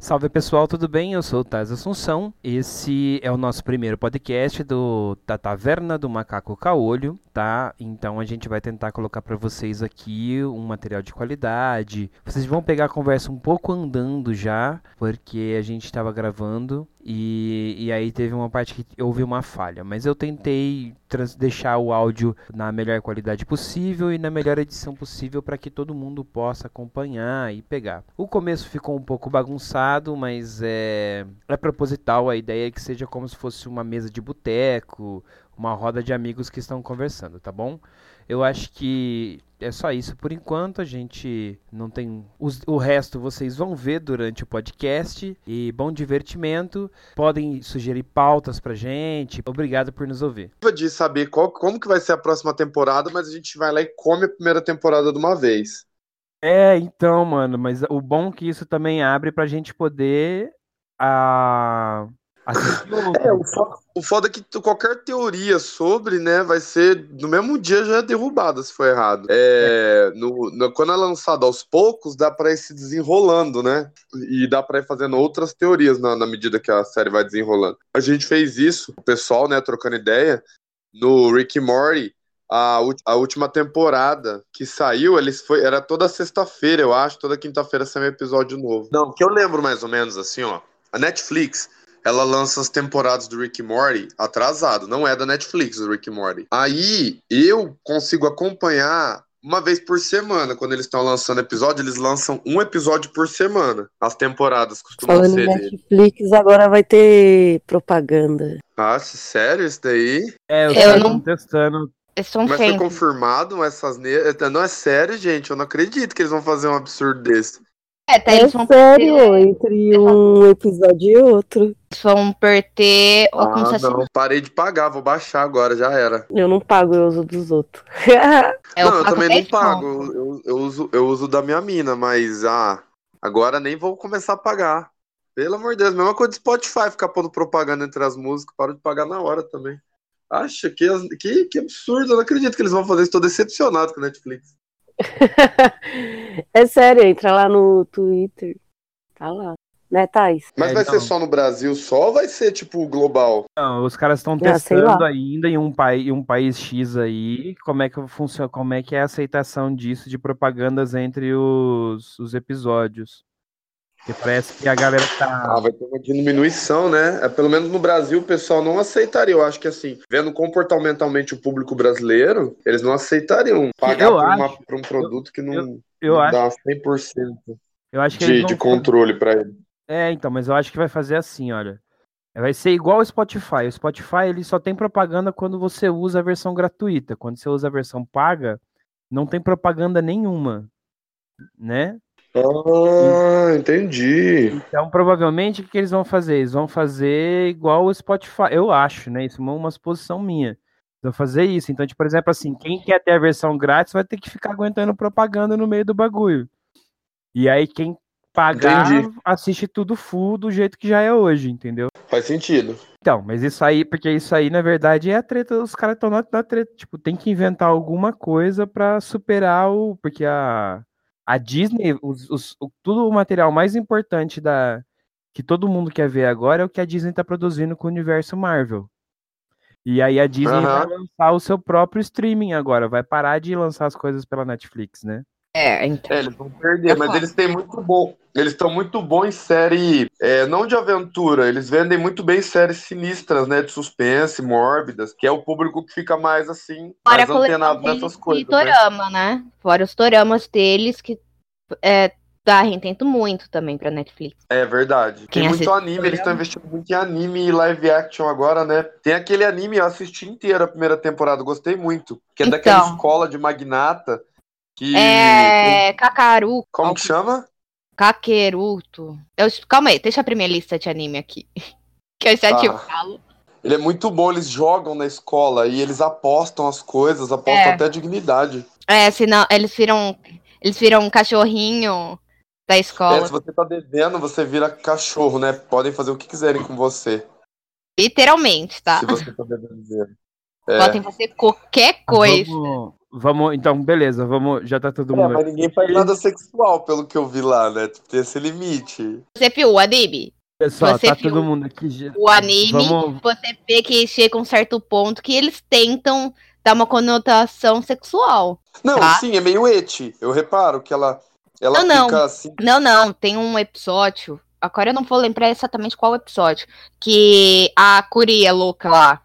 Salve pessoal, tudo bem? Eu sou o Taz Assunção. Esse é o nosso primeiro podcast do da Taverna do Macaco Caolho, tá? Então a gente vai tentar colocar para vocês aqui um material de qualidade. Vocês vão pegar a conversa um pouco andando já, porque a gente estava gravando e, e aí teve uma parte que houve uma falha, mas eu tentei deixar o áudio na melhor qualidade possível e na melhor edição possível para que todo mundo possa acompanhar e pegar. O começo ficou um pouco bagunçado, mas é, é proposital. A ideia é que seja como se fosse uma mesa de boteco, uma roda de amigos que estão conversando, tá bom? Eu acho que é só isso por enquanto. A gente não tem. Os, o resto vocês vão ver durante o podcast. E bom divertimento. Podem sugerir pautas pra gente. Obrigado por nos ouvir. De saber qual, como que vai ser a próxima temporada, mas a gente vai lá e come a primeira temporada de uma vez. É, então, mano, mas o bom é que isso também abre pra gente poder a, é, o foda, o foda é que qualquer teoria sobre, né, vai ser no mesmo dia já é derrubada se for errado. É, no, no, quando é lançado aos poucos, dá pra ir se desenrolando, né? E dá pra ir fazendo outras teorias na, na medida que a série vai desenrolando. A gente fez isso, o pessoal, né, trocando ideia, no Rick Morty. A, a, última temporada que saiu, eles foi, era toda sexta-feira, eu acho, toda quinta-feira saiu um episódio novo. Não, que eu lembro mais ou menos assim, ó. A Netflix ela lança as temporadas do Rick Morty atrasado, não é da Netflix o Rick Morty. Aí eu consigo acompanhar uma vez por semana, quando eles estão lançando episódio, eles lançam um episódio por semana. As temporadas costumam Falando ser. Falando Netflix, agora vai ter propaganda. Ah, sério isso daí? É, eu, eu não testando. Mas foi confirmado essas. Não é sério, gente. Eu não acredito que eles vão fazer um absurdo desse. É, tá, é sério, perder... entre um episódio e outro. Eles vão perder. Ah, não, parei de pagar, vou baixar agora, já era. Eu não pago, eu uso dos outros. é, não, eu também não pago. Eu, eu, uso, eu uso da minha mina, mas ah, agora nem vou começar a pagar. Pelo amor de Deus, mesma coisa do Spotify, ficar pondo propaganda entre as músicas, paro de pagar na hora também. Acha que, que, que absurdo, eu não acredito que eles vão fazer isso, tô decepcionado com a Netflix. é sério, entra lá no Twitter. Tá lá. Né, Thais? Mas é, vai ser só no Brasil só ou vai ser, tipo, global? Não, os caras estão ah, testando ainda em um, país, um país X aí como é que funciona, como é que é a aceitação disso de propagandas entre os, os episódios. Porque parece que a galera tá. Ah, vai ter uma diminuição, né? É, pelo menos no Brasil o pessoal não aceitaria. Eu acho que assim, vendo comportamentalmente o público brasileiro, eles não aceitariam pagar por, acho, uma, por, um produto eu, que não, eu, eu não dá 100% eu acho que de, de controle para ele. É, então, mas eu acho que vai fazer assim, olha. Vai ser igual o Spotify. O Spotify ele só tem propaganda quando você usa a versão gratuita. Quando você usa a versão paga, não tem propaganda nenhuma, né? Ah, entendi. Então, provavelmente, o que eles vão fazer? Eles vão fazer igual o Spotify. Eu acho, né? Isso é uma suposição minha. Eles vão fazer isso. Então, tipo, por exemplo, assim, quem quer ter a versão grátis vai ter que ficar aguentando propaganda no meio do bagulho. E aí, quem pagar, entendi. assiste tudo full do jeito que já é hoje, entendeu? Faz sentido. Então, mas isso aí, porque isso aí, na verdade, é a treta, os caras estão na, na treta. Tipo, tem que inventar alguma coisa para superar o. Porque a a Disney, os, os, o, tudo o material mais importante da que todo mundo quer ver agora é o que a Disney está produzindo com o universo Marvel. E aí a Disney uhum. vai lançar o seu próprio streaming agora, vai parar de lançar as coisas pela Netflix, né? É, então. É, eles vão perder, mas eles têm muito bom. Eles estão muito bons em série, é, não de aventura, eles vendem muito bem séries sinistras, né? De suspense, mórbidas, que é o público que fica mais assim, Fora mais antenado nessas coisas. Né? Torama, né? né? Fora os toramas deles, que é, dá retento muito também pra Netflix. É verdade. Quem Tem muito anime, eles estão investindo muito em anime e live action agora, né? Tem aquele anime, eu assisti inteiro a primeira temporada, gostei muito. Que é então, daquela escola de magnata que. É. Kakaru. Como que chama? Kakeruto. Eu... Calma aí, deixa a primeira lista de anime aqui. que eu já tá. te falo. Ele é muito bom, eles jogam na escola e eles apostam as coisas, apostam é. até dignidade. É, senão eles viram. Eles viram um cachorrinho da escola. É, se você tá devendo, você vira cachorro, né? Podem fazer o que quiserem com você. Literalmente, tá? Se você tá devendo dinheiro. É. Podem fazer qualquer coisa. Vamos, vamos, então, beleza, vamos. Já tá todo É, mundo. mas ninguém faz nada sexual, pelo que eu vi lá, né? Tem esse limite. Você viu o anime? Pessoal, você tá viu todo mundo aqui. já- O anime, Vamos. você vê que chega um certo ponto que eles tentam dar uma conotação sexual. Não, Tá. sim, é meio eti. Eu reparo que ela, ela Não, não. fica assim. Não, não, tem um episódio. Agora eu não vou lembrar exatamente qual episódio. Que a Curi é louca lá.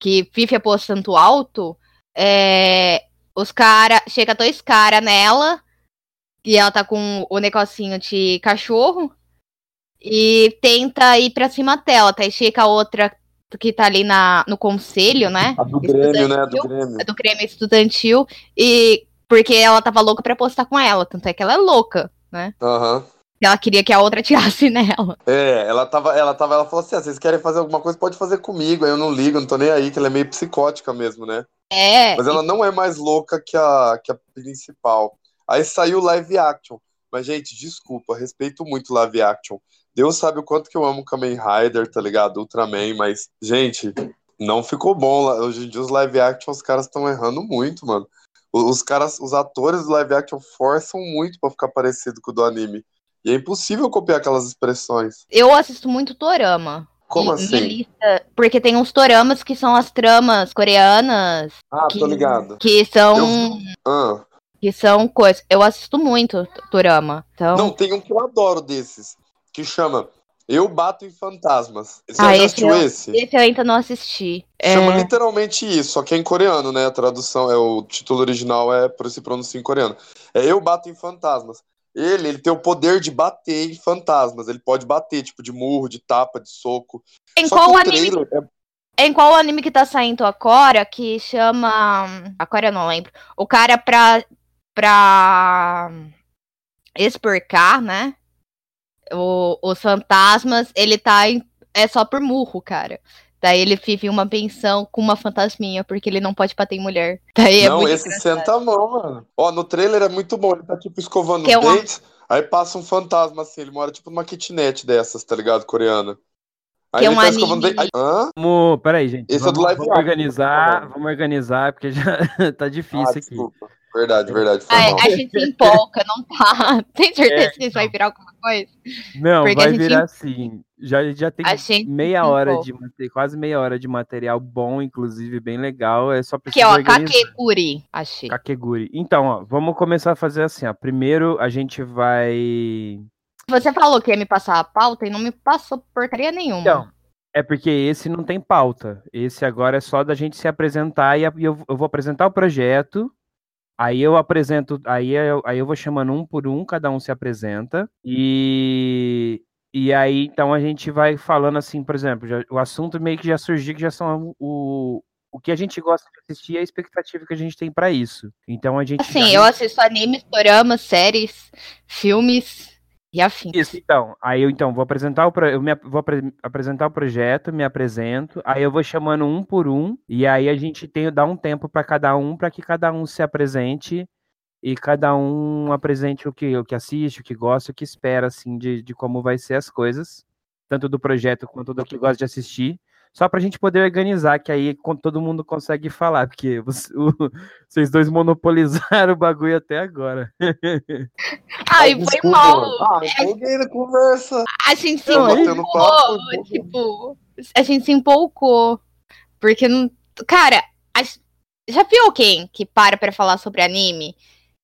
Que vive apostando alto. É, os cara. Chega dois caras nela. E ela tá com o negocinho de cachorro. E tenta ir pra cima dela. Tá? E chega a outra que tá ali na, no conselho, né? A do Grêmio, né? A do. Grêmio. Do Grêmio Estudantil. E porque ela tava louca pra apostar com ela. Tanto é que ela é louca. Aham. Ela queria que a outra tirasse nela. É, ela tava, ela tava, ela falou assim: ah, vocês querem fazer alguma coisa, pode fazer comigo. Aí eu não ligo, não tô nem aí, que ela é meio psicótica mesmo, né? É. Mas ela não é mais louca que a, que a principal. Aí saiu live action. Mas, gente, desculpa, respeito muito live action. Deus sabe o quanto que eu amo Kamen Rider, tá ligado? Ultraman, mas, gente, não ficou bom. Hoje em dia os live action, os caras estão errando muito, mano. Os caras, os atores do live action forçam muito pra ficar parecido com o do anime. E é impossível copiar aquelas expressões. Eu assisto muito Dorama. Como E- assim? minha lista- porque tem uns Doramas que são as tramas coreanas, Ah, que- tô ligado. que são. Ah, Que são coisas. Eu assisto muito Dorama. Então. não, tem um que eu adoro desses, que chama Eu Bato em Fantasmas. Você Ah, esse assistiu eu- esse? Esse eu ainda não assisti. É, Chama literalmente isso, só que é em coreano, né? A tradução, é o título original é por se pronuncia em coreano. É Eu Bato em Fantasmas. Ele, ele tem o poder de bater em fantasmas. Ele pode bater, tipo, de murro, de tapa, de soco. em, Só qual anime, é em qual anime que tá saindo agora que chama. Agora eu não lembro. O cara pra. pra. explicar, né? O, os fantasmas, ele tá em, é só por murro, cara. Daí ele vive uma pensão com uma fantasminha, porque ele não pode bater em mulher. Daí é Não, muito esse engraçado. senta a mão, mano. Ó, no trailer é muito bom. Ele tá, tipo, escovando Que é uma- dentes. Aí passa um fantasma, assim. Ele mora, tipo, numa kitnet dessas, tá ligado? Coreana. Aí Que é ele um tá escovando anime-. Hã? Vamos, peraí, gente. Esse é vamos, do live vamos organizar, tá vamos organizar, porque já tá difícil Ah, aqui. desculpa. Verdade, verdade. Foi mal. a gente se empolga, não tá? Tem certeza É, que isso vai virar alguma Não, Porque vai gente- virar assim. Já, já tem meia hora de quase meia hora de material bom, inclusive bem legal. É só Aqui, precisa ó, organizar. Kakeguri, achei. Kakeguri. Então, ó, vamos começar a fazer assim, ó. Primeiro a gente vai. Você falou que ia me passar a pauta e não me passou porcaria nenhuma. Então, é porque esse não tem pauta. Esse agora é só da gente se apresentar e e eu, eu vou apresentar o projeto. Aí eu apresento, aí eu, aí eu vou chamando um por um, cada um se apresenta. E, e aí então a gente vai falando assim, por exemplo, já- o assunto meio que já surgiu, que já são o, o que a gente gosta de assistir e a expectativa que a gente tem pra isso. Então a gente. Assim, já- eu assisto animes, doramas, séries, filmes e afins. Isso, então. Aí eu então vou apresentar o pro- eu me vou apre- apresentar o projeto, me apresento, aí eu vou chamando um por um e aí a gente tem dá um tempo para cada um para que cada um se apresente e cada um apresente o que o que assiste, o que gosta, o que espera assim de, de como vai ser as coisas, tanto do projeto quanto do que gosta de assistir. Só pra gente poder organizar, que aí todo mundo consegue falar, porque você- o- vocês dois monopolizaram o bagulho até agora. Ai, foi Desculpa, mal. mano. Ah, empolguei na conversa. A gente se Não, empolgou, papo, tipo, a gente se empolgou. Porque, não... cara, a- já viu alguém que para pra falar sobre anime?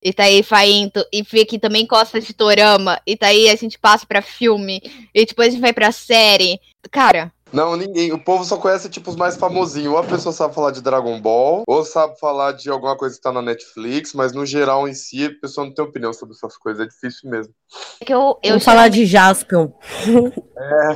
E tá aí vai indo, e vê que também gosta de dorama, e daí a gente passa pra filme, e depois a gente vai pra série. Cara, Não, ninguém. O povo só conhece, tipo, os mais famosinhos. Ou a pessoa sabe falar de Dragon Ball, ou sabe falar de alguma coisa que tá na Netflix, mas no geral, em si, a pessoa não tem opinião sobre essas coisas. É difícil mesmo. é que eu, eu Vamos falar de Jaspion. É,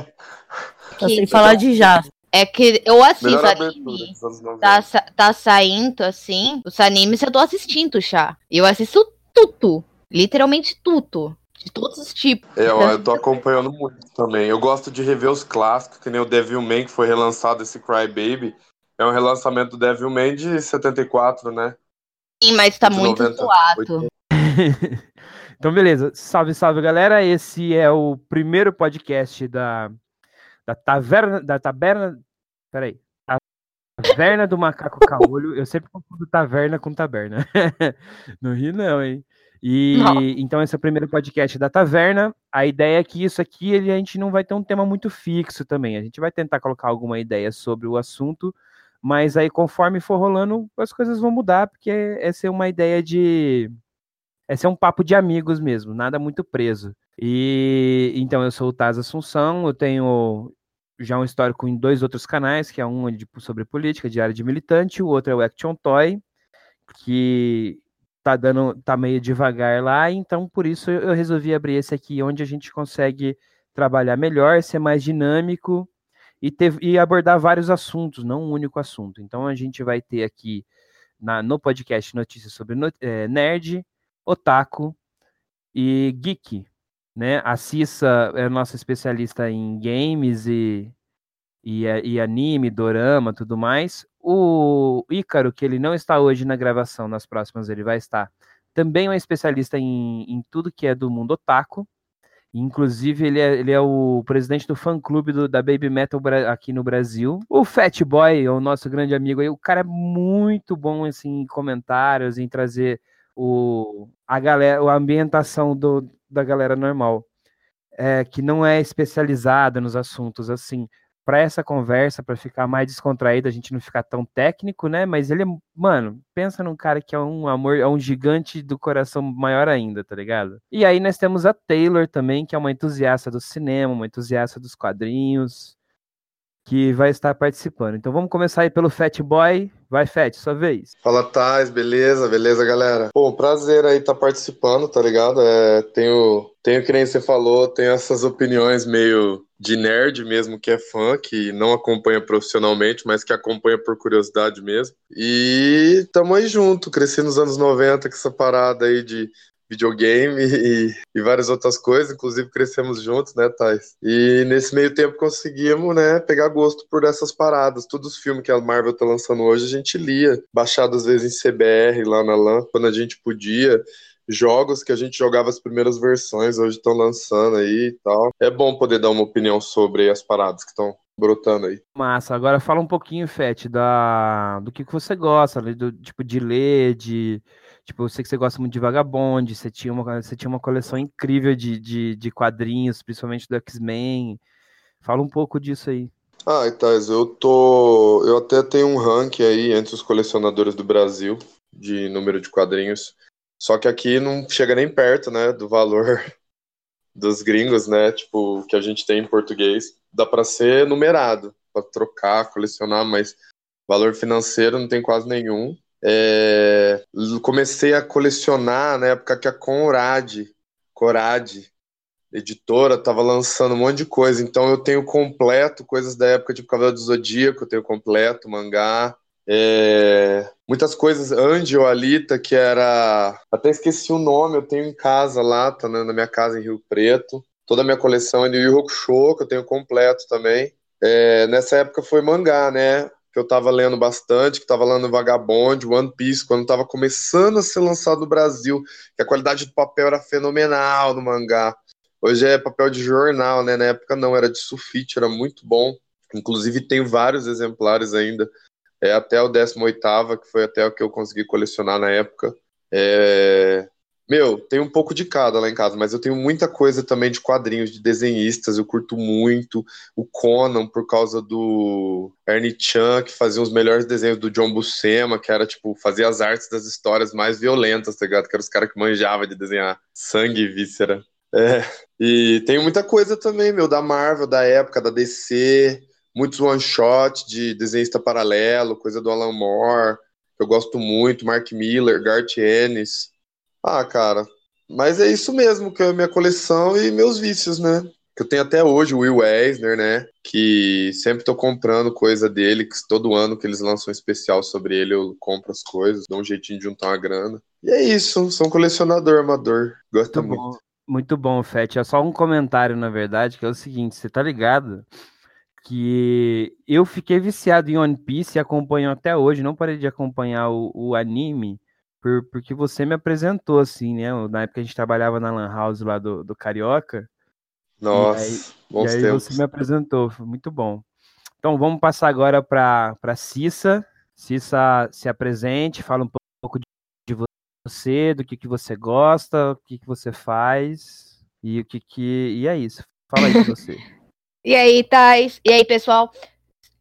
Eu que- sei falar de Jaspion. É que eu assisto melhor abertura anime. dos anos 90. Tá, tá saindo assim, os animes eu tô assistindo já. Eu assisto tudo. Literalmente tudo. De todos os tipos. É, ó, eu tô acompanhando muito também. Eu gosto de rever os clássicos, que nem o Devilman, que foi relançado, esse Cry Baby. É um relançamento do Devilman de 74, né? Sim, mas tá De muito 90, zoado. Então, beleza. Salve, salve, galera. Esse é o primeiro podcast da, da Taverna. Da Taberna. Peraí. Taverna do Macaco Caolho. Eu sempre confundo taverna com taberna. não ri, não, hein? E não. então esse é o primeiro podcast da Taverna. A ideia é que isso aqui ele, a gente não vai ter um tema muito fixo também. A gente vai tentar colocar alguma ideia sobre o assunto, mas aí conforme for rolando, as coisas vão mudar, porque essa é uma ideia de. Esse é um papo de amigos mesmo, nada muito preso. E então eu sou o Taz Assunção, eu tenho já um histórico em dois outros canais, que é um sobre política, diário de militante, o outro é o Action Toy, que tá dando, tá meio devagar lá, então por isso eu resolvi abrir esse aqui, onde a gente consegue trabalhar melhor, ser mais dinâmico e, ter, e abordar vários assuntos, não um único assunto. Então a gente vai ter aqui na, no podcast notícias sobre é, nerd, otaku e geek. Né? A Cissa é nossa especialista em games e, e, e anime, dorama, tudo mais. O Ícaro, que ele não está hoje na gravação, nas próximas ele vai estar, também é um especialista em, em tudo que é do mundo otaku. Inclusive, ele é, ele é o presidente do fã-clube da Baby Metal aqui no Brasil. O Fat Boy, o nosso grande amigo aí, o cara é muito bom assim, em comentários, em trazer o, a, galera, a ambientação do, da galera normal. É, que não é especializada nos assuntos assim para essa conversa, para ficar mais descontraído, a gente não ficar tão técnico, né? Mas ele é, mano, pensa num cara que é um amor, é um gigante do coração maior ainda, tá ligado? E aí nós temos a Taylor também, que é uma entusiasta do cinema, uma entusiasta dos quadrinhos, que vai estar participando. Então vamos começar aí pelo Fat Boy. Vai, Fat, sua vez. Fala, Tais, beleza? Beleza, galera? Bom, prazer aí estar tá participando, tá ligado? É, tenho, tenho, que nem você falou, tenho essas opiniões meio de nerd mesmo, que é fã, que não acompanha profissionalmente, mas que acompanha por curiosidade mesmo. E tamo aí junto, cresci nos anos 90 com essa parada aí de videogame e, e, várias outras coisas, inclusive crescemos juntos, né, Thais? E nesse meio tempo conseguimos, né, pegar gosto por essas paradas. Todos os filmes que a Marvel tá lançando hoje a gente lia, baixado às vezes em CBR, lá na LAN, quando a gente podia. Jogos que a gente jogava as primeiras versões, hoje estão lançando aí e tal. É bom poder dar uma opinião sobre as paradas que estão brotando aí. Massa, agora fala um pouquinho, Fete, da do que, que você gosta, do tipo de ler, de Tipo, eu sei que você gosta muito de Vagabond, você tinha uma, você tinha uma coleção incrível de, de, de quadrinhos, principalmente do X-Men. Fala um pouco disso aí. Ah, Itais, eu tô. Eu até tenho um ranking aí entre os colecionadores do Brasil de número de quadrinhos. Só que aqui não chega nem perto, né, do valor dos gringos, né? Tipo, que a gente tem em português. Dá para ser numerado, para trocar, colecionar, mas valor financeiro não tem quase nenhum. É, comecei a colecionar na época que a Conrad, Corad, editora, estava lançando um monte de coisa. Então eu tenho completo coisas da época de Cavaleiro do Zodíaco, eu tenho completo, mangá. É, muitas coisas, Angel, Alita, que era. Até esqueci o nome, eu tenho em casa lá, tá na minha casa em Rio Preto. Toda a minha coleção é de Yu Hakusho, que eu tenho completo também. É, nessa época foi mangá, né? Que eu estava lendo bastante, que estava lendo Vagabond, One Piece, quando estava começando a ser lançado no Brasil, que a qualidade do papel era fenomenal no mangá. Hoje é papel de jornal, né? Na época não, era de sulfite, era muito bom. Inclusive tem vários exemplares ainda, é até o 18 que foi até o que eu consegui colecionar na época. É... Meu, tem um pouco de cada lá em casa, mas eu tenho muita coisa também de quadrinhos, de desenhistas, eu curto muito. O Conan, por causa do Ernie Chan, que fazia os melhores desenhos do John Buscema, que era, tipo, fazia as artes das histórias mais violentas, tá ligado? Que eram os caras que manjavam de desenhar sangue e víscera. É, e tem muita coisa também, meu, da Marvel, da época, da DC, muitos one-shot de desenhista paralelo, coisa do Alan Moore, que eu gosto muito, Mark Miller, Garth Ennis. Ah, cara, mas é isso mesmo, que é a minha coleção e meus vícios, né? Que eu tenho até hoje o Will Eisner, né? Que sempre tô comprando coisa dele, que todo ano que eles lançam um especial sobre ele, eu compro as coisas, dou um jeitinho de juntar uma grana. E é isso, sou um colecionador amador. Gosto muito. muito. Bom, muito bom, Fete. É só um comentário, na verdade, que é o seguinte: você tá ligado? Que eu fiquei viciado em One Piece e acompanho até hoje, não parei de acompanhar o, o anime por, porque você me apresentou, assim, né? Na época a gente trabalhava na Lan House lá do, do Carioca. Nossa, e aí, bons e aí tempos. você me apresentou, foi muito bom. Então vamos passar agora para Cissa. Cissa se apresente, fala um pouco de você, do que, que você gosta, o que, que você faz e o que que. E é isso. Fala aí de você. e aí, Thais? E aí, pessoal?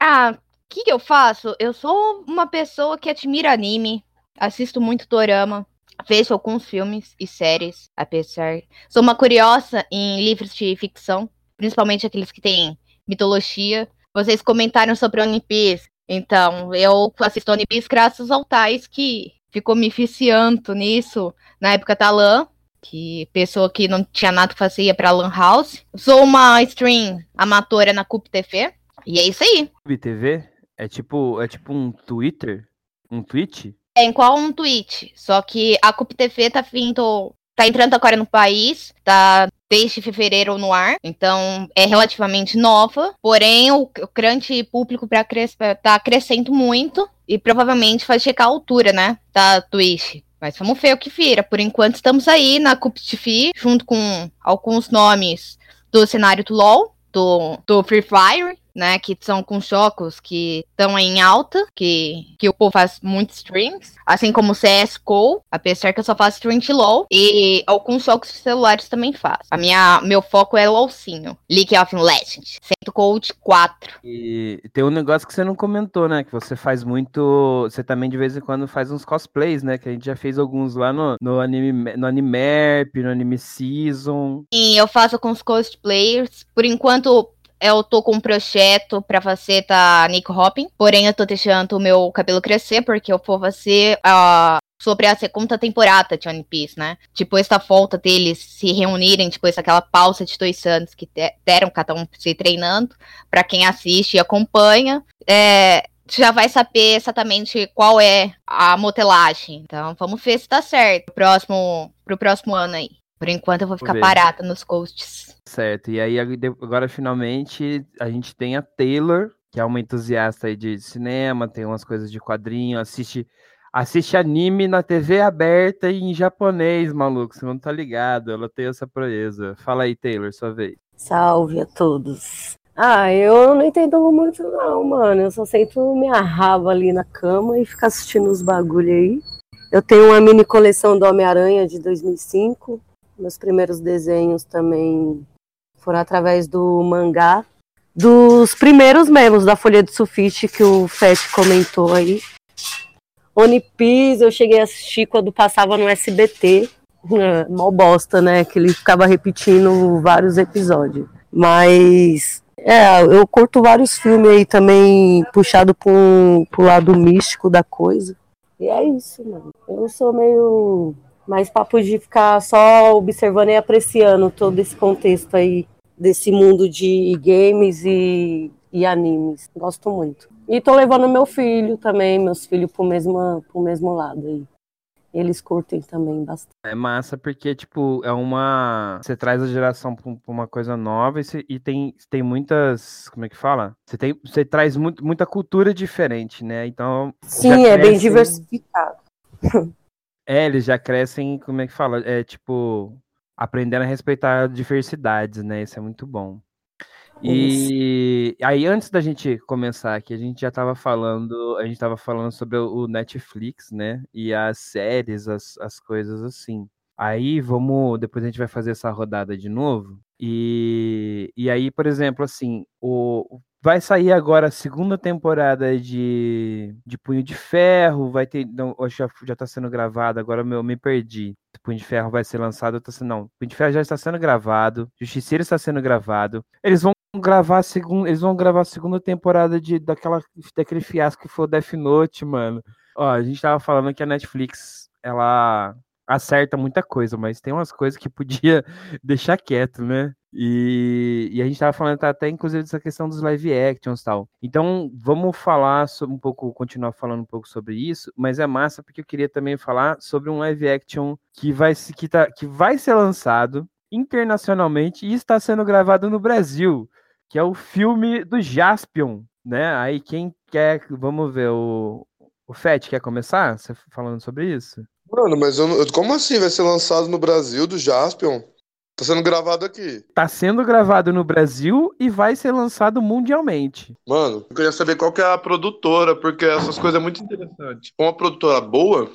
Ah, o que, que eu faço? Eu sou uma pessoa que admira anime, assisto muito dorama, vejo alguns filmes e séries, apesar. Sou uma curiosa em livros de ficção, principalmente aqueles que têm mitologia. Vocês comentaram sobre One Piece, então eu assisto One Piece graças ao Tais que ficou me viciando nisso na época da LAN, que pessoa que não tinha nada que fazer ia pra LAN House. Sou uma stream amatora na Cup TV, e é isso aí. Cup TV? É tipo, é tipo um Twitter? Um Twitch? É igual um tweet, só que a Cup TV tá vindo, tá entrando agora no país, tá desde fevereiro no ar, então é relativamente nova, porém o, o grande público para cres tá crescendo muito e provavelmente vai chegar a altura, né, da Twitch. Mas vamos ver o que vira. Por enquanto estamos aí na Cup TV, junto com alguns nomes do cenário do LoL, do, do Free Fire, né, que são com jogos que estão em alta, que, que o povo faz muitos streams, assim como o CSGO, apesar que eu só faço stream de LoL, e alguns jogos celulares também faço. A minha, meu foco é LoLzinho, League of Legends, Cento Code 4. E tem um negócio que você não comentou, né, que você faz muito, você também de vez em quando faz uns cosplays, né, que a gente já fez alguns lá no, no anime, no Animerp, no Anime Season. Sim, eu faço com os cosplayers, por enquanto eu tô com um projeto pra fazer da Nick Hopping, porém eu tô deixando o meu cabelo crescer, porque eu vou fazer a. Uh, sobre a segunda temporada de One Piece, né? Tipo, essa volta deles se reunirem depois daquela pausa de dois anos que deram cada um se treinando. Para quem assiste e acompanha, é, já vai saber exatamente qual é a modelagem. Então, vamos ver se tá certo pro próximo, pro próximo ano aí. Por enquanto eu vou ficar parada nos coasts. Certo. E aí agora finalmente a gente tem a Taylor, que é uma entusiasta aí de cinema, tem umas coisas de quadrinho, assiste assiste anime na TV aberta e em japonês, maluco, você não tá ligado, ela tem essa proeza. Fala aí, Taylor, sua vez. Salve a todos. Ah, eu não entendo muito não, mano. Eu só sento minha raba ali na cama e fico assistindo os bagulho aí. Eu tenho uma mini coleção do Homem-Aranha de 2005. Meus primeiros desenhos também foram através do mangá. Dos primeiros mesmo, da Folha de Sulfite, que o Fett comentou aí. One eu cheguei a assistir quando passava no SBT. É, mal bosta, né? Que ele ficava repetindo vários episódios. Mas é, eu curto vários filmes aí também, puxado pro, pro lado místico da coisa. E é isso, mano. Eu sou meio mais papo de ficar só observando e apreciando todo esse contexto aí desse mundo de games e, e animes. Gosto muito. E tô levando meu filho também, meus filhos pro mesmo, pro mesmo lado aí. Eles curtem também bastante. É massa porque, tipo, é uma. Você traz a geração pra uma coisa nova e, você... e tem, tem muitas. Como é que fala? Você, tem, você traz muito, muita cultura diferente, né? Então. Sim, é bem diversificado. É, eles já crescem, como é que fala? É tipo, aprendendo a respeitar diversidades, né? Isso é muito bom. E Isso. aí, antes da gente começar aqui, a gente já estava falando, a gente estava falando sobre o Netflix, né? E as séries, as, as coisas assim. Aí vamos, depois a gente vai fazer essa rodada de novo. E, e aí, por exemplo, assim, o, Vai sair agora a segunda temporada de, de Punho de Ferro. Vai ter. Não, já, já tá sendo gravado, agora eu me perdi. Punho de Ferro vai ser lançado. Tô, não, Punho de Ferro já está sendo gravado. Justiceiro está sendo gravado. Eles vão gravar a segunda. Eles vão gravar a segunda temporada de, daquela, daquele fiasco que foi o Death Note, mano. Ó, a gente tava falando que a Netflix, ela acerta muita coisa, mas tem umas coisas que podia deixar quieto, né? E, e, a gente tava falando até, inclusive, dessa questão dos live actions e tal. Então, vamos falar sobre, um pouco, continuar falando um pouco sobre isso, mas é massa porque eu queria também falar sobre um live action que vai, que tá, que vai ser lançado internacionalmente e está sendo gravado no Brasil, que é o filme do Jaspion, né? Aí quem quer, vamos ver, o, o Fett quer começar? Você falando sobre isso? Mano, mas eu, como assim vai ser lançado no Brasil do Jaspion? Tá sendo gravado aqui. Tá sendo gravado no Brasil e vai ser lançado mundialmente. Mano, eu queria saber qual que é a produtora, porque essas coisas é muito interessante. Uma produtora boa,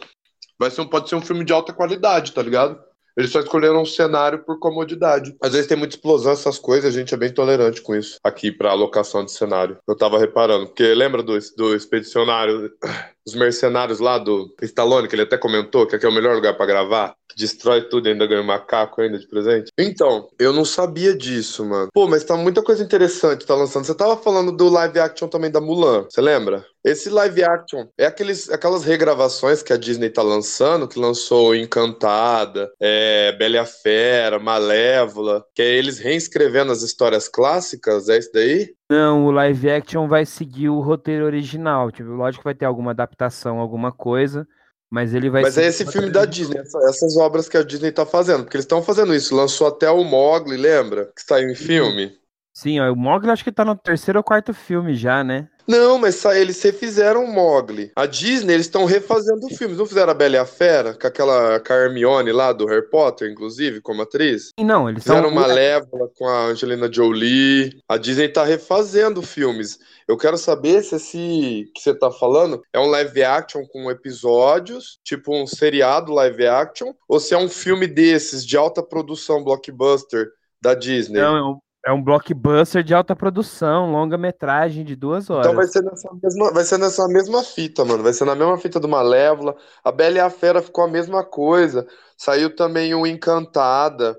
vai ser um, pode ser um filme de alta qualidade, tá ligado? Eles só escolheram um cenário por comodidade. Às vezes tem muita explosão, essas coisas, a gente é bem tolerante com isso aqui pra alocação de cenário. Eu tava reparando, porque lembra do, do expedicionário, os mercenários lá do Stallone, que ele até comentou que aqui é o melhor lugar para gravar? Destrói tudo e ainda ganha um macaco ainda de presente? Então, eu não sabia disso, mano. Pô, mas tá muita coisa interessante tá lançando. Você tava falando do live action também da Mulan, você lembra? Esse live action é aqueles, aquelas regravações que a Disney tá lançando, que lançou Encantada, é, Bela e a Fera, Malévola, que é eles reescrevendo as histórias clássicas, é isso daí? Não, o live action vai seguir o roteiro original. Tipo, lógico que vai ter alguma adaptação, alguma coisa, mas ele vai Mas é esse filme da Disney, essa- essas obras que a Disney tá fazendo, porque eles estão fazendo isso. Lançou até o Mogli, lembra? Que saiu em filme. Sim, ó, o Mogli acho que tá no terceiro ou quarto filme já, né? Não, mas eles refizeram o Mogli. A Disney, eles estão refazendo filmes. Não fizeram a Bela e a Fera, com aquela Hermione lá do Harry Potter, inclusive, como atriz? E não, eles Fizeram são Malévola com a Angelina Jolie. A Disney tá refazendo filmes. Eu quero saber se esse que você tá falando é um live action com episódios, tipo um seriado live action, ou se é um filme desses de alta produção blockbuster da Disney. Não, é um, é um blockbuster de alta produção, longa-metragem de duas horas. Então vai ser, nessa mesma, vai ser nessa mesma fita, mano. Vai ser na mesma fita do Malévola. A Bela e a Fera ficou a mesma coisa. Saiu também o Encantada,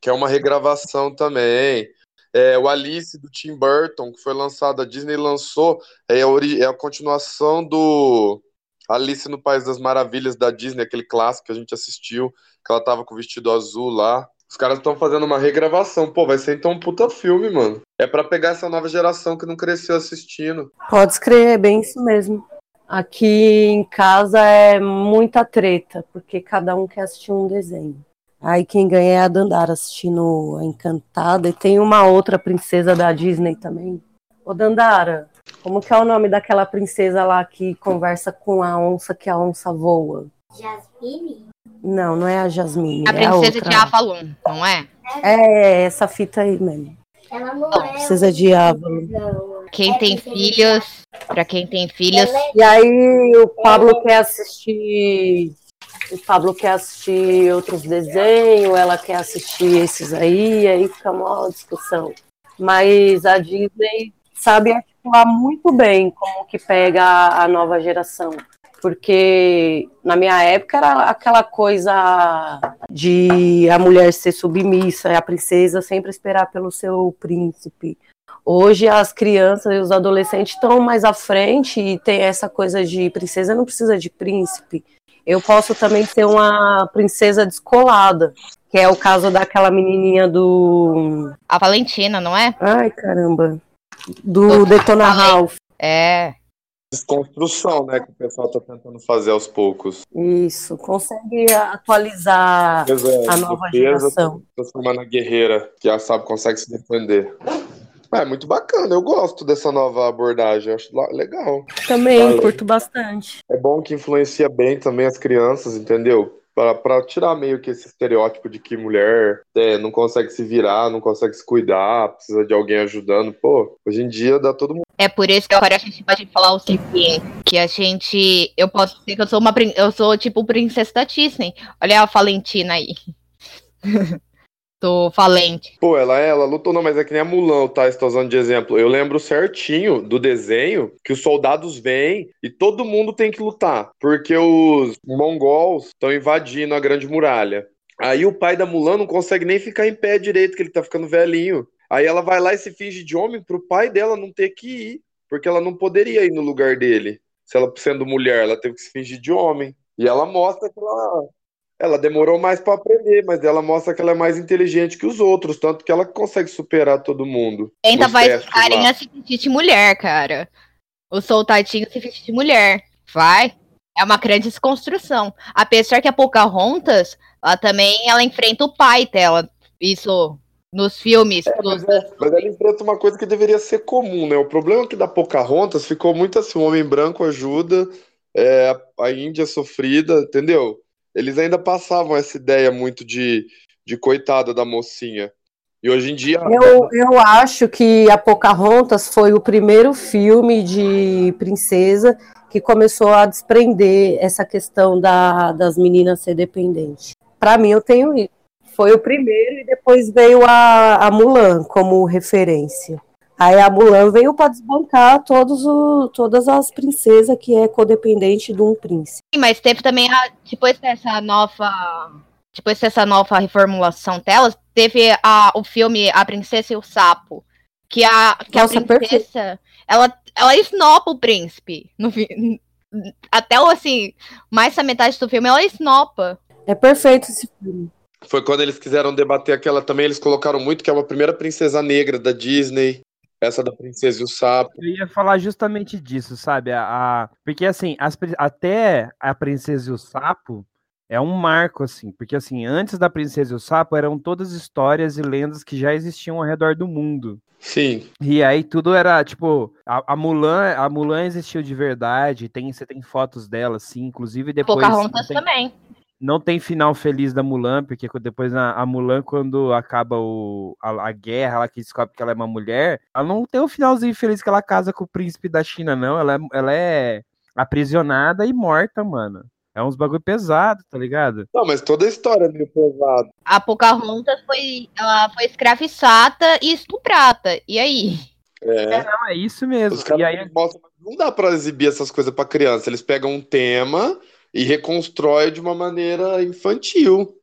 que é uma regravação também. É, o Alice do Tim Burton, que foi lançado, a Disney lançou, é a, é a continuação do Alice no País das Maravilhas da Disney, aquele clássico que a gente assistiu, que ela tava com o vestido azul lá. Os caras estão fazendo uma regravação. Pô, vai ser então um puta filme, mano. É pra pegar essa nova geração que não cresceu assistindo. Pode escrever, é bem isso mesmo. Aqui em casa é muita treta, porque cada um quer assistir um desenho. Aí quem ganha é a Dandara assistindo a Encantada, e tem uma outra princesa da Disney também. Ô Dandara, como que é o nome daquela princesa lá que conversa com a onça que a onça voa? Jasmine? Não, não é a Jasmine, A é a princesa outra. de Avalon, não é? É, essa fita aí mesmo. Ela não Não, é. Precisa de Avalon. Quem É tem princesa filhos, pra quem tem filhos, é- E aí o Pablo quer assistir. O Pablo quer assistir outros desenhos, ela quer assistir esses aí, aí fica uma discussão. Mas a Disney sabe articular muito bem como que pega a nova geração. Porque na minha época era aquela coisa de a mulher ser submissa, a princesa sempre esperar pelo seu príncipe. Hoje as crianças e os adolescentes estão mais à frente e tem essa coisa de princesa não precisa de príncipe. Eu posso também ser uma princesa descolada, que é o caso daquela menininha do. a Valentina, não é? Ai, caramba. Do Detona. Ralph. É. Desconstrução, né, que o pessoal tá tentando fazer aos poucos. Isso. Consegue atualizar Exato. a nova geração. Transformar na guerreira, que já sabe, consegue se defender. É muito bacana, eu gosto dessa nova abordagem, acho legal. Também Valeu. curto bastante. É bom que influencia bem também as crianças, entendeu? Pra tirar meio que esse estereótipo de que mulher é, não consegue se virar, não consegue se cuidar, precisa de alguém ajudando. Pô, hoje em dia dá todo mundo. É por isso que agora a gente pode falar o seguinte, que a gente, eu posso dizer que eu sou uma, eu sou tipo princesa da Disney. Olha a Valentina aí. Tô valente. Pô, ela, ela lutou, não, mas é que nem a Mulan, tá usando de exemplo. Eu lembro certinho do desenho que os soldados vêm e todo mundo tem que lutar, porque os mongols estão invadindo a Grande Muralha. Aí o pai da Mulan não consegue nem ficar em pé direito, que ele tá ficando velhinho. Aí ela vai lá e se finge de homem pro pai dela não ter que ir, porque ela não poderia ir no lugar dele. Se ela sendo mulher, ela teve que se fingir de homem. E ela mostra que ela ela demorou mais pra aprender, mas ela mostra que ela é mais inteligente que os outros, tanto que ela consegue superar todo mundo. Ainda vai carinha se vestir de mulher, cara. O soldadinho se vestir de mulher. Vai. É uma grande desconstrução. Apesar que a Pocahontas, ela também ela enfrenta o pai dela. Isso nos filmes. dos- Mas ela enfrenta uma coisa que deveria ser comum, né? O problema é que da Pocahontas ficou muito assim, o homem branco ajuda, é, a Índia sofrida, entendeu? Eles ainda passavam essa ideia muito de, de coitada da mocinha. E hoje em dia. Eu, eu acho que a Pocahontas foi o primeiro filme de princesa que começou a desprender essa questão da, das meninas ser dependentes. Para mim, eu tenho isso. Foi o primeiro e depois veio a, a Mulan como referência. Aí a Mulan veio para desbancar todos o, todas as princesas que é codependente de um príncipe. Sim, mas teve também, a, depois dessa nova. Depois dessa nova reformulação delas, teve a, o filme A Princesa e o Sapo. Que a, que Nossa, a princesa, ela, ela esnopa o príncipe. No, até assim, mais da metade do filme, ela esnopa. É perfeito esse filme. Foi quando eles quiseram debater aquela também, eles colocaram muito que é uma primeira princesa negra da Disney. Essa da Princesa e o Sapo. Eu ia falar justamente disso, sabe? A, a- porque assim, as até a Princesa e o Sapo é um marco, assim, porque assim, antes da Princesa e o Sapo eram todas histórias e lendas que já existiam ao redor do mundo. Sim. E aí tudo era, tipo, a, a Mulan, a Mulan existiu de verdade, tem, você tem fotos dela, assim, inclusive depois Pocahontas tem, também. Não tem final feliz da Mulan, porque depois a, a Mulan, quando acaba o, a, a guerra, ela que descobre que ela é uma mulher, ela não tem o finalzinho feliz que ela casa com o príncipe da China, não. Ela, é- ela é aprisionada e morta, mano. É uns bagulho pesado, tá ligado? Não, mas toda a história é meio pesada. A Pocahontas foi, ela foi escravizada e estuprada. E aí? É. Não, é isso mesmo. Os caras E aí, mostram, não dá pra exibir essas coisas pra criança. Eles pegam um tema e reconstrói de uma maneira infantil.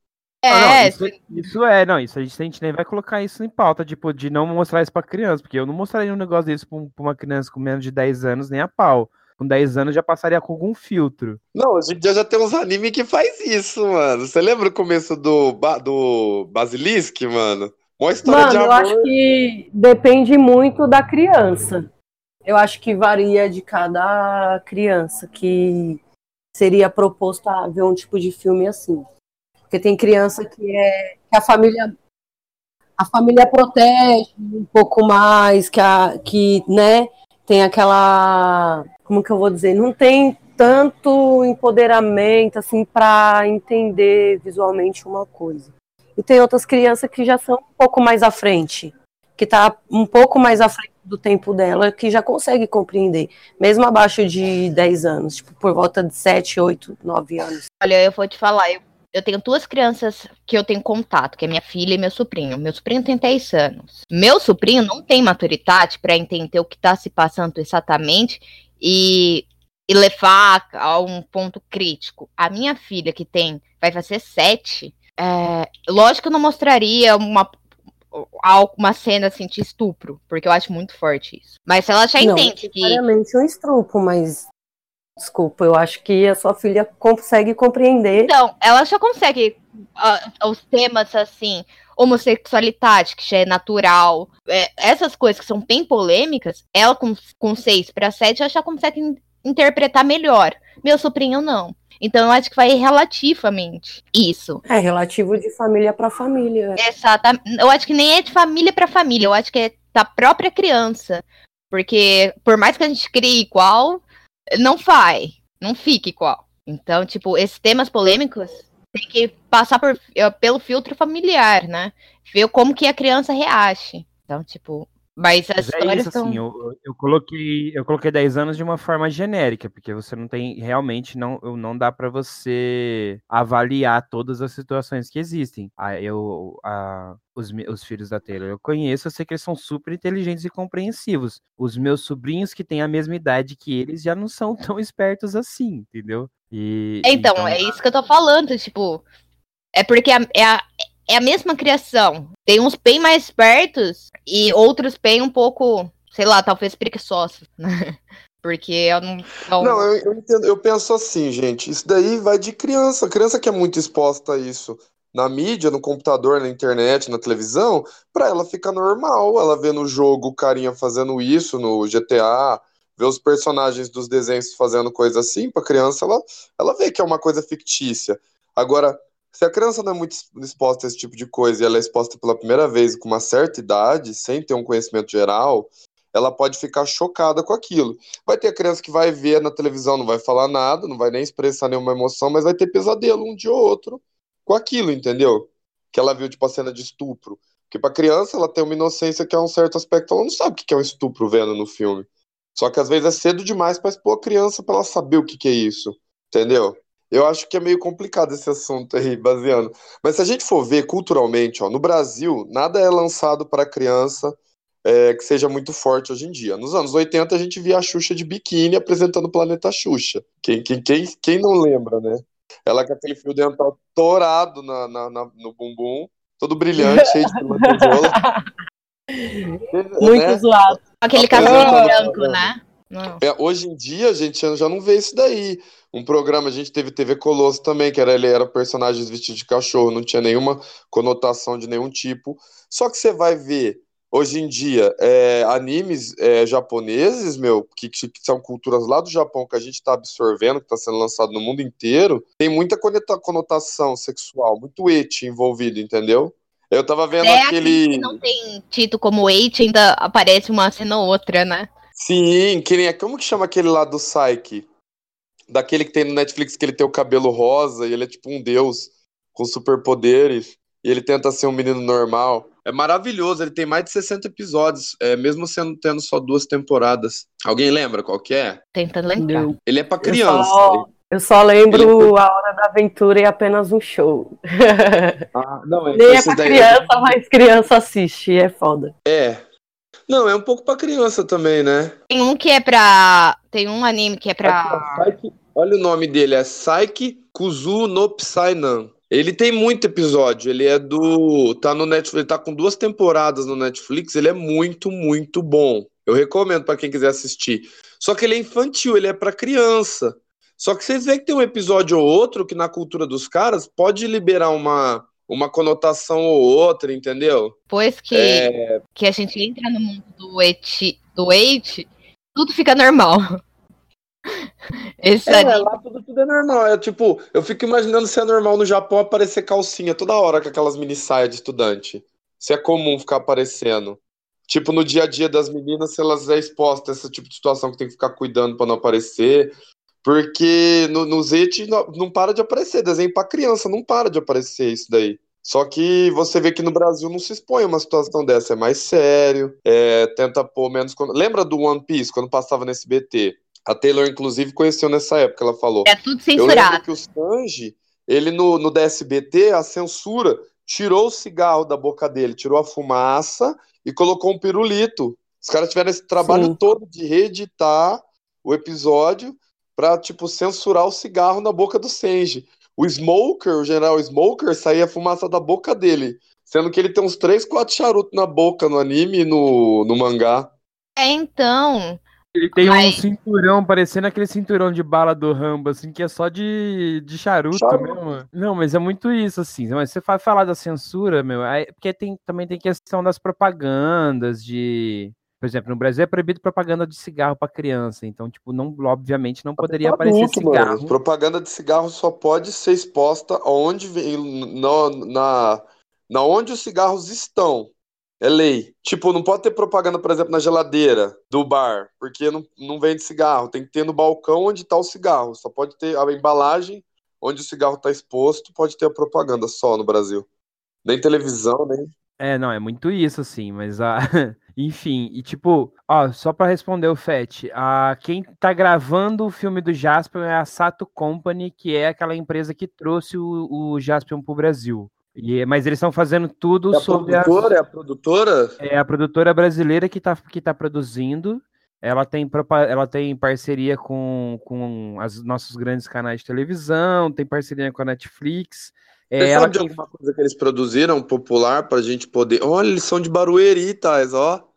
Ah, não, É, isso, isso é, não, isso a gente, a gente nem vai colocar isso em pauta, tipo, de não mostrar isso pra criança, porque eu não mostraria um negócio desse pra, um- pra uma criança com menos de 10 anos, nem a pau. Com 10 anos já passaria com algum filtro. Não, hoje em dia já tem uns anime que faz isso, mano. Você lembra o começo do, do Basilisk, mano? Uma história Mano, de eu amor. acho que depende muito da criança. Eu acho que varia de cada criança que seria proposto a ver um tipo de filme assim. Porque tem criança que é que a família a família protege um pouco mais, que a que, né, tem aquela, como que eu vou dizer, não tem tanto empoderamento assim para entender visualmente uma coisa. E tem outras crianças que já são um pouco mais à frente, que tá um pouco mais à frente do tempo dela, que já consegue compreender, mesmo abaixo de 10 anos, tipo por volta de 7, 8, 9 anos. Olha, eu vou te falar, eu, eu tenho duas crianças que eu tenho contato, que é minha filha e meu sobrinho. Meu sobrinho tem 10 anos. Meu sobrinho não tem maturidade para entender o que está se passando exatamente e, e levar a um ponto crítico. A minha filha, que tem, vai fazer 7, é, lógico que eu não mostraria uma, uma cena assim de estupro, porque eu acho muito forte isso. Mas ela já não entende que. necessariamente um estrupo, mas desculpa, eu acho que a sua filha consegue compreender. Então, ela já consegue ah, os temas assim, homossexualidade, que já é natural, é, essas coisas que são bem polêmicas, ela com, com 6 para 7 ela já consegue in- interpretar melhor. Meu sobrinho não. Então eu acho que vai relativamente isso. É relativo de família para família. Exatamente. Eu acho que nem é de família para família, eu acho que é da própria criança. Porque por mais que a gente crie igual, não vai, não fica igual. Então, tipo, esses temas polêmicos tem que passar por, eh, pelo filtro familiar, né? Ver como que a criança reage. Então, tipo, mas as Mas é histórias isso, assim, eu, eu coloquei, eu coloquei 10 anos de uma forma genérica, porque você não tem, realmente, não, não dá pra você avaliar todas as situações que existem. Ah, eu, a- os, os filhos da Taylor eu conheço, eu sei que eles são super inteligentes e compreensivos. Os meus sobrinhos que têm a mesma idade que eles já não são tão espertos assim, entendeu? E, Então, é isso que eu tô falando, tipo. É porque a- é a, é a mesma criação. Tem uns bem mais espertos e outros bem um pouco, sei lá, talvez preguiçosos, né? Porque eu não. não- Não, eu, eu entendo, eu penso assim, gente, isso daí vai de criança. Criança que é muito exposta a isso na mídia, no computador, na internet, na televisão, pra ela fica normal. Ela vê no jogo o carinha fazendo isso, no GTA, vê os personagens dos desenhos fazendo coisa assim, pra criança ela, ela vê que é uma coisa fictícia. Agora, se a criança não é muito exposta a esse tipo de coisa e ela é exposta pela primeira vez com uma certa idade, sem ter um conhecimento geral, ela pode ficar chocada com aquilo. Vai ter criança que vai ver na televisão, não vai falar nada, não vai nem expressar nenhuma emoção, mas vai ter pesadelo um ou outro com aquilo, entendeu? que ela viu, tipo, a cena de estupro. Porque pra criança, ela tem uma inocência que é um certo aspecto, ela não sabe o que é um estupro vendo no filme. Só que às vezes é cedo demais pra expor a criança pra ela saber o que é isso, entendeu? Eu acho que é meio complicado esse assunto aí, baseando. Mas se a gente for ver culturalmente, ó, no Brasil, nada é lançado para criança é, que seja muito forte hoje em dia. Nos anos 80, a gente via a Xuxa de biquíni apresentando o Planeta Xuxa. Quem, quem, quem, quem não lembra, né? Ela com aquele fio dental torado na, na, na- no bumbum, todo brilhante, cheio de lantejola. Muito Né? zoado. Aquele não, branco, não. né? É, hoje em dia, a gente já não vê isso daí. Um programa, a gente teve TV Colosso também, que era, ele era personagens vestidos de cachorro, não tinha nenhuma conotação de nenhum tipo. Só que você vai ver, hoje em dia, é, animes é, japoneses, meu, que, que são culturas lá do Japão que a gente está absorvendo, que está sendo lançado no mundo inteiro, tem muita conotação sexual, muito eti envolvido, entendeu? Eu tava vendo É aquele. que não tem título como Eight, ainda aparece uma cena ou outra, né? Sim, que nem, como que chama aquele lá do Psyche? Daquele que tem no Netflix que ele tem o cabelo rosa e ele é tipo um deus com superpoderes e ele tenta ser um menino normal. É maravilhoso, ele tem mais de 60 episódios, é, mesmo sendo tendo só duas temporadas. Alguém lembra qual que é? Tentando lembrar. Não. Ele é pra Eu criança. só, eu só lembro A Hora da Aventura e apenas um show. Ah, não, é, Nem é pra daí- criança, mas criança assiste, é foda. É. Não, é um pouco pra criança também, né? Tem um que é pra. Tem um anime que é pra. Psyche- olha o nome dele, é Saiki Kuzu no Psynan. Ele tem muito episódio, ele é do. Tá no Netflix, ele tá com duas temporadas no Netflix, ele é muito, muito bom. Eu recomendo pra quem quiser assistir. Só que ele é infantil, ele é pra criança. Só que vocês veem que tem um episódio ou outro que na cultura dos caras pode liberar uma, uma conotação ou outra, entendeu? Depois que, É, que a gente entra no mundo do Eight, do Eight tudo fica normal. Esse É, anime. lá tudo, tudo é normal. É tipo, eu fico imaginando se é normal no Japão aparecer calcinha toda hora com aquelas mini saias de estudante. Se é comum ficar aparecendo. Tipo, no dia a dia das meninas, se elas é exposta a esse tipo de situação que tem que ficar cuidando pra não aparecer. Porque no, no Zete não, não para de aparecer. Desenho pra criança, não para de aparecer isso daí. Só que você vê que no Brasil não se expõe a uma situação dessa, é mais sério, é, tenta pôr menos. Lembra do One Piece, quando passava no SBT? A Taylor, inclusive, conheceu nessa época, ela falou. É tudo Eu lembro censurado. que o Sanji, ele no, no DSBT, a censura tirou o cigarro da boca dele, tirou a fumaça e colocou um pirulito. Os caras tiveram esse trabalho Sim. todo de reeditar o episódio pra, tipo, censurar o cigarro na boca do Sanji. O Smoker, o general Smoker, saía fumaça da boca dele. Sendo que ele tem uns 3, 4 charutos na boca no anime e no, no mangá. É, então. Ele tem um cinturão, parecendo aquele cinturão de bala do Rambo, assim, que é só de, de charuto, Charuto. mesmo. Não, mas é muito isso, assim. Mas você vai falar da censura, meu, aí- porque tem, também tem questão das propagandas, de. Por exemplo, no Brasil é proibido propaganda de cigarro pra criança, então, tipo, não, obviamente não poderia aparecer Adulto, mano. cigarro. Propaganda de cigarro só pode ser exposta onde vem, na, na, na onde os cigarros estão. É lei. Tipo, não pode ter propaganda, por exemplo, na geladeira do bar, porque não, não vende cigarro. Tem que ter no balcão onde está o cigarro. Só pode ter a embalagem onde o cigarro está exposto, pode ter a propaganda só no Brasil. Nem televisão, nem. É, não, é muito isso, assim, mas a. Enfim, e tipo, ó, só pra responder o Fett, a quem tá gravando o filme do Jaspion é a Sato Company, que é aquela empresa que trouxe o, o Jaspion pro Brasil. E, mas eles estão fazendo tudo É a sobre a, produtora? É a produtora? é a produtora brasileira que tá, que tá produzindo. Ela tem, ela tem parceria com, com os nossos grandes canais de televisão, tem parceria com a Netflix. É Você ela sabe de quem alguma coisa que eles produziram popular pra gente poder. Olha, eles são de Barueri, Thais, ó.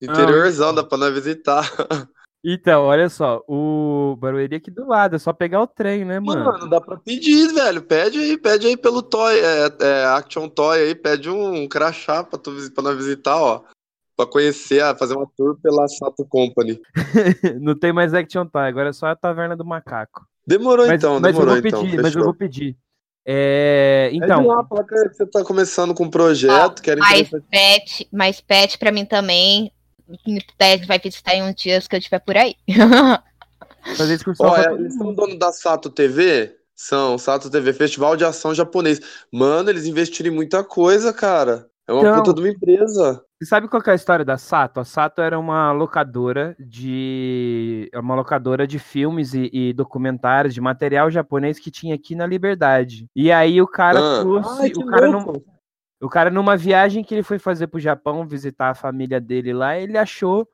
Interiorzão, dá pra nós visitar. Então, olha só, o Barueri é aqui do lado, é só pegar o trem, né, mano? Mano, dá pra pedir, velho. Pede aí, pede aí pelo Toy, é, é, Action Toy aí, pede um crachá pra, tu, pra nós visitar, ó. Pra conhecer, ah, fazer uma tour pela Sato Company. Não tem mais Action Toy, agora é só a Taverna do Macaco. Demorou Mas, então, mas eu demorou vou pedir, então. mas eu vou pedir. É, então, lá, fala que você tá começando com um projeto, quero Mais interessante. pet, mais pet pra mim também. Pet vai visitar em uns dias que eu estiver por aí. fazer excursão Ó, é, eles são dono da Sato TV? São, Sato TV, Festival de Ação Japonês. Mano, eles investiram em muita coisa, cara. É uma Então- puta de uma empresa. Você sabe qual que é a história da Sato? A Sato era uma locadora de é uma locadora de filmes e, e documentários de material japonês que tinha aqui na Liberdade. E aí o cara Ah. trouxe, Ai, o cara não, o cara numa viagem que ele foi fazer pro Japão visitar a família dele lá, ele achou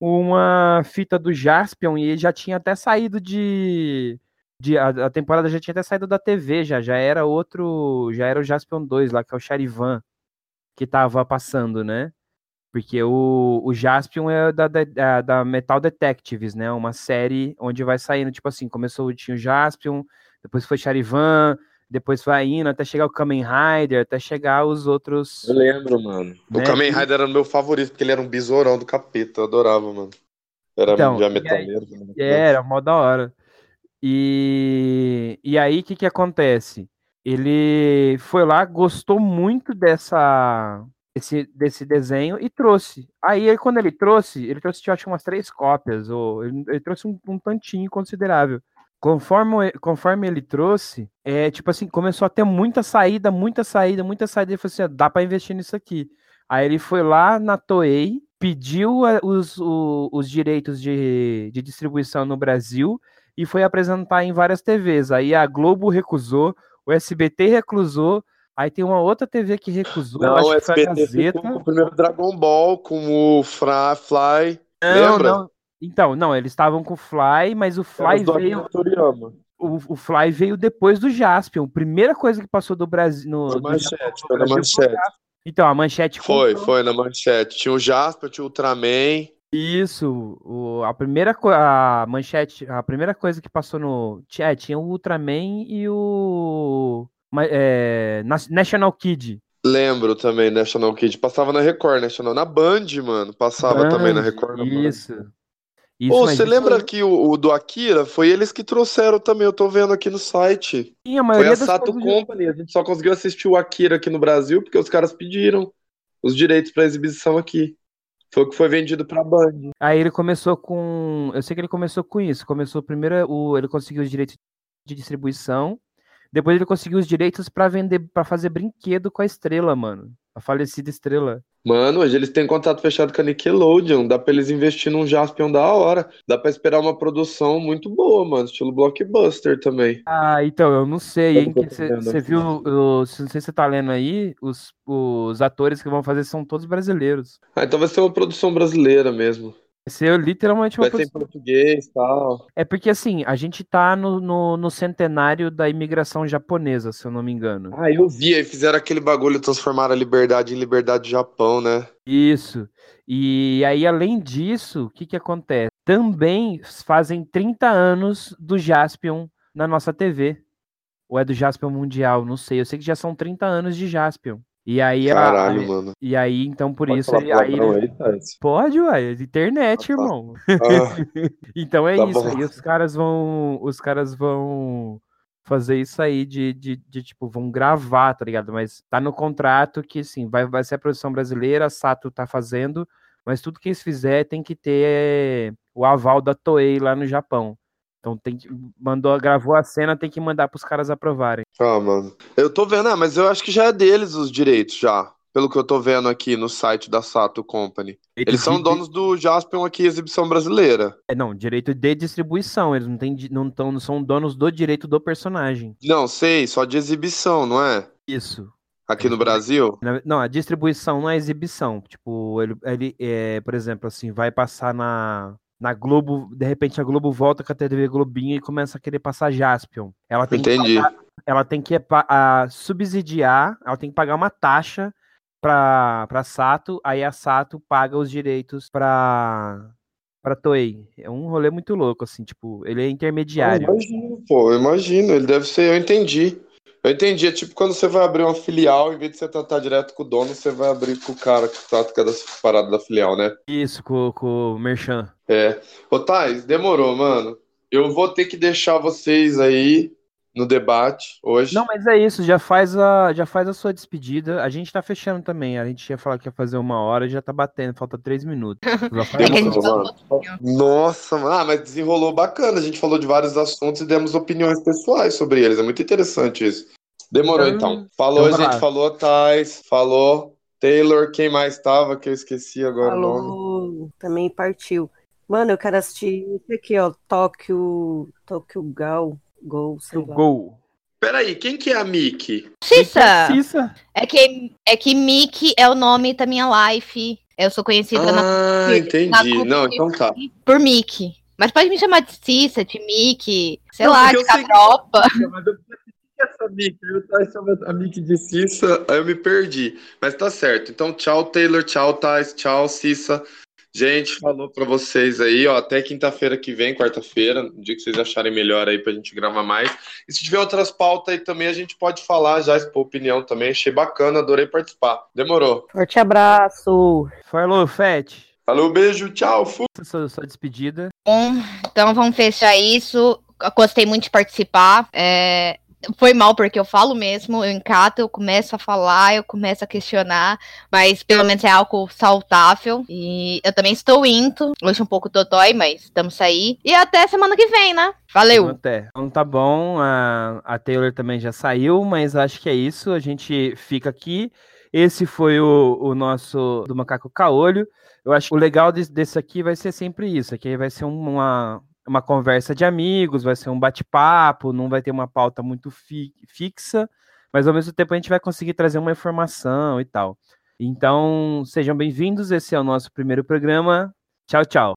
uma fita do Jaspion e ele já tinha até saído de de, a, a temporada já tinha até saído da TV, já, já era outro, já era o Jaspion 2 lá, que é o Charivan, que tava passando, né? Porque o, o Jaspion é da, da, da- da Metal Detectives, né? Uma série onde vai saindo, tipo assim, começou tinha o Jaspion, depois foi Charivan, depois vai indo até chegar o Kamen Rider, até chegar os outros. Eu lembro, mano. Né? O Kamen Rider era o meu favorito, porque ele era um besourão do capeta. Eu adorava, mano. Era Então, já e aí- metaleiro. né? É, era mó da hora. E, e aí, o que que acontece? Ele foi lá, gostou muito dessa, desse, desse desenho e trouxe. Aí, ele- quando ele trouxe, ele trouxe, eu acho, umas três cópias, ou ele, ele trouxe um, um tantinho considerável. Conforme, conforme ele trouxe, é tipo assim, começou a ter muita saída, muita saída, muita saída. Ele falou assim: "Ah, dá pra investir nisso aqui. Aí ele foi lá na Toei, pediu a- os, o- os direitos de, de distribuição no Brasil e foi apresentar em várias TVs. Aí a Globo recusou, o SBT recusou, aí tem uma outra TV que recusou, Não, acho o que foi a SBT Gazeta. com o primeiro Dragon Ball, com o Fra, Fly. Não, lembra? não. Então, não, eles estavam com o Fly, mas o Fly veio, Toriyama. o, o Fly veio depois do Jaspion. A primeira coisa que passou do Brasil no, Foi do manchete, foi na manchete. Então, a manchete Foi, comprou. foi na manchete. Tinha o Jasper, tinha o Ultraman. Isso, o- a primeira a manchete, a primeira coisa que passou no, é, tinha o Ultraman e o é, National Kid. Lembro também, National Kid. Passava na Record, National. Na Band, mano. Passava também na Band, Record. na Band. Isso. Isso, Ô, você lembra aí- que o, o do Akira foi eles que trouxeram também, eu tô vendo aqui no site. Sim, a Foi maioria a das Sato Company, a gente só conseguiu assistir o Akira aqui no Brasil porque os caras pediram os direitos pra exibição aqui. Foi o que foi vendido pra Band. Aí ele começou com, eu sei que ele começou com isso. Começou primeiro o, ele conseguiu os direitos de distribuição, depois ele conseguiu os direitos pra vender, para fazer brinquedo com a Estrela, mano, a falecida Estrela. Mano, hoje eles têm contrato fechado com a Nickelodeon, dá pra eles investir num Jaspion da hora. Dá pra esperar uma produção muito boa, mano, estilo blockbuster também. Ah, então, eu não sei, hein? Você viu, não sei se você tá lendo aí, os, os atores que vão fazer são todos brasileiros. Ah, então vai ser uma produção brasileira mesmo. Vai ser literalmente uma Vai ser em português e tal. É porque, assim, a gente tá no, no, no centenário da imigração japonesa, se eu não me engano. Ah, eu vi, aí fizeram aquele bagulho, transformaram a liberdade em liberdade Japão, né? Isso. E aí, além disso, o que que acontece? Também fazem 30 anos do Jaspion na nossa TV. Ou é do Jaspion Mundial, não sei. Eu sei que já são 30 anos de Jaspion. E aí, Caralho, a- mano. e aí então, por Pode isso, ele, aí palavrão ele-? Pode, ué, internet, Ah, tá. irmão. Ah, Então é Tá isso. bom. Aí os caras vão. Os caras vão fazer isso aí de, de, de, tipo, vão gravar, tá ligado? Mas tá no contrato que, sim, vai, vai ser a produção brasileira, a Sato tá fazendo, mas tudo que eles fizer tem que ter o aval da Toei lá no Japão. Então tem que. Mandou, gravou a cena, tem que mandar pros caras aprovarem. ah, mano. Eu tô vendo, ah, mas eu acho que já é deles os direitos, já. Pelo que eu tô vendo aqui no site da Sato Company. Eles são de- donos do Jaspion aqui, exibição brasileira. É, não, direito de distribuição. Eles não, di- não, tão, não são donos do direito do personagem. Não, sei, só de exibição, não é? Isso. Aqui Eles no são- Brasil? Não, a distribuição não é exibição. Tipo, ele, ele é, por exemplo, assim, vai passar na, na Globo, de repente a Globo volta com a TV Globinho e começa a querer passar Jaspion. Ela tem que, Entendi. pagar- ela tem que a, subsidiar, ela tem que pagar uma taxa pra, pra Sato, aí a Sato paga os direitos pra, pra Toei. É um rolê muito louco, assim, tipo, ele é Eu intermediário. imagino, pô, eu imagino. Ele deve ser, eu entendi. Eu entendi. É tipo quando você vai abrir uma filial, em vez de você tratar direto com o dono, você vai abrir com o cara que trata cada parada da filial, né? Isso, com, com o Merchan. É. Ô, Thais, demorou, mano. Eu vou ter que deixar vocês aí no debate hoje. Não, mas é isso, já faz a, já faz a sua despedida. A gente tá fechando também. A gente ia falar que ia fazer uma hora e já tá batendo, falta três minutos. É a falou Nossa, mano. Ah, mas desenrolou bacana. A gente falou de vários assuntos e demos opiniões pessoais sobre eles. É muito interessante isso. Demorou Então- então. Falou, então vai gente. Falou, Thais. Falou. Taylor, quem mais tava que eu esqueci agora o nome? Falou, também partiu. Mano, eu quero assistir esse aqui, ó, Tóquio, Tóquio Gal, Gol, sei lá. Gol. Peraí, quem que é a Mickey? Cissa! Cissa. É que, é que Mickey é o nome da minha life. Eu sou conhecida na- Ah, na entendi. Clube Não, então tá. por Mickey. Mas pode me chamar de Cissa, de Mickey, sei Não, lá, de Catropa. Pensei que essa Mickey, eu tava chamando a Mickey de Cissa, aí eu me perdi. Mas tá certo. Então, tchau, Taylor, tchau, Thais, tchau, Cissa. Gente, falou pra vocês aí, ó, até quinta-feira que vem, quarta-feira, no dia que vocês acharem melhor aí pra gente gravar mais. E se tiver outras pautas aí também, a gente pode falar já, expor opinião também. Achei bacana, adorei participar. Demorou. Forte abraço. Falou, Fete. Falou, beijo, tchau, fui. Sua, sua despedida. Então vamos fechar isso. Gostei muito de participar. É, Foi mal porque eu falo mesmo, eu encato, eu começo a falar, eu começo a questionar, mas pelo menos é algo saudável. E eu também estou indo. Hoje um pouco dodói, mas estamos aí. E até semana que vem, né? Valeu! Até. Então tá bom, a, a Taylor também já saiu, mas acho que é isso. A gente fica aqui. Esse foi o, o nosso do Macaco Caolho. Eu acho que o legal desse, desse aqui vai ser sempre isso. Aqui vai ser uma, uma conversa de amigos, vai ser um bate-papo, não vai ter uma pauta muito fi- fixa, mas ao mesmo tempo a gente vai conseguir trazer uma informação e tal. Então, sejam bem-vindos. Esse é o nosso primeiro programa. Tchau, tchau.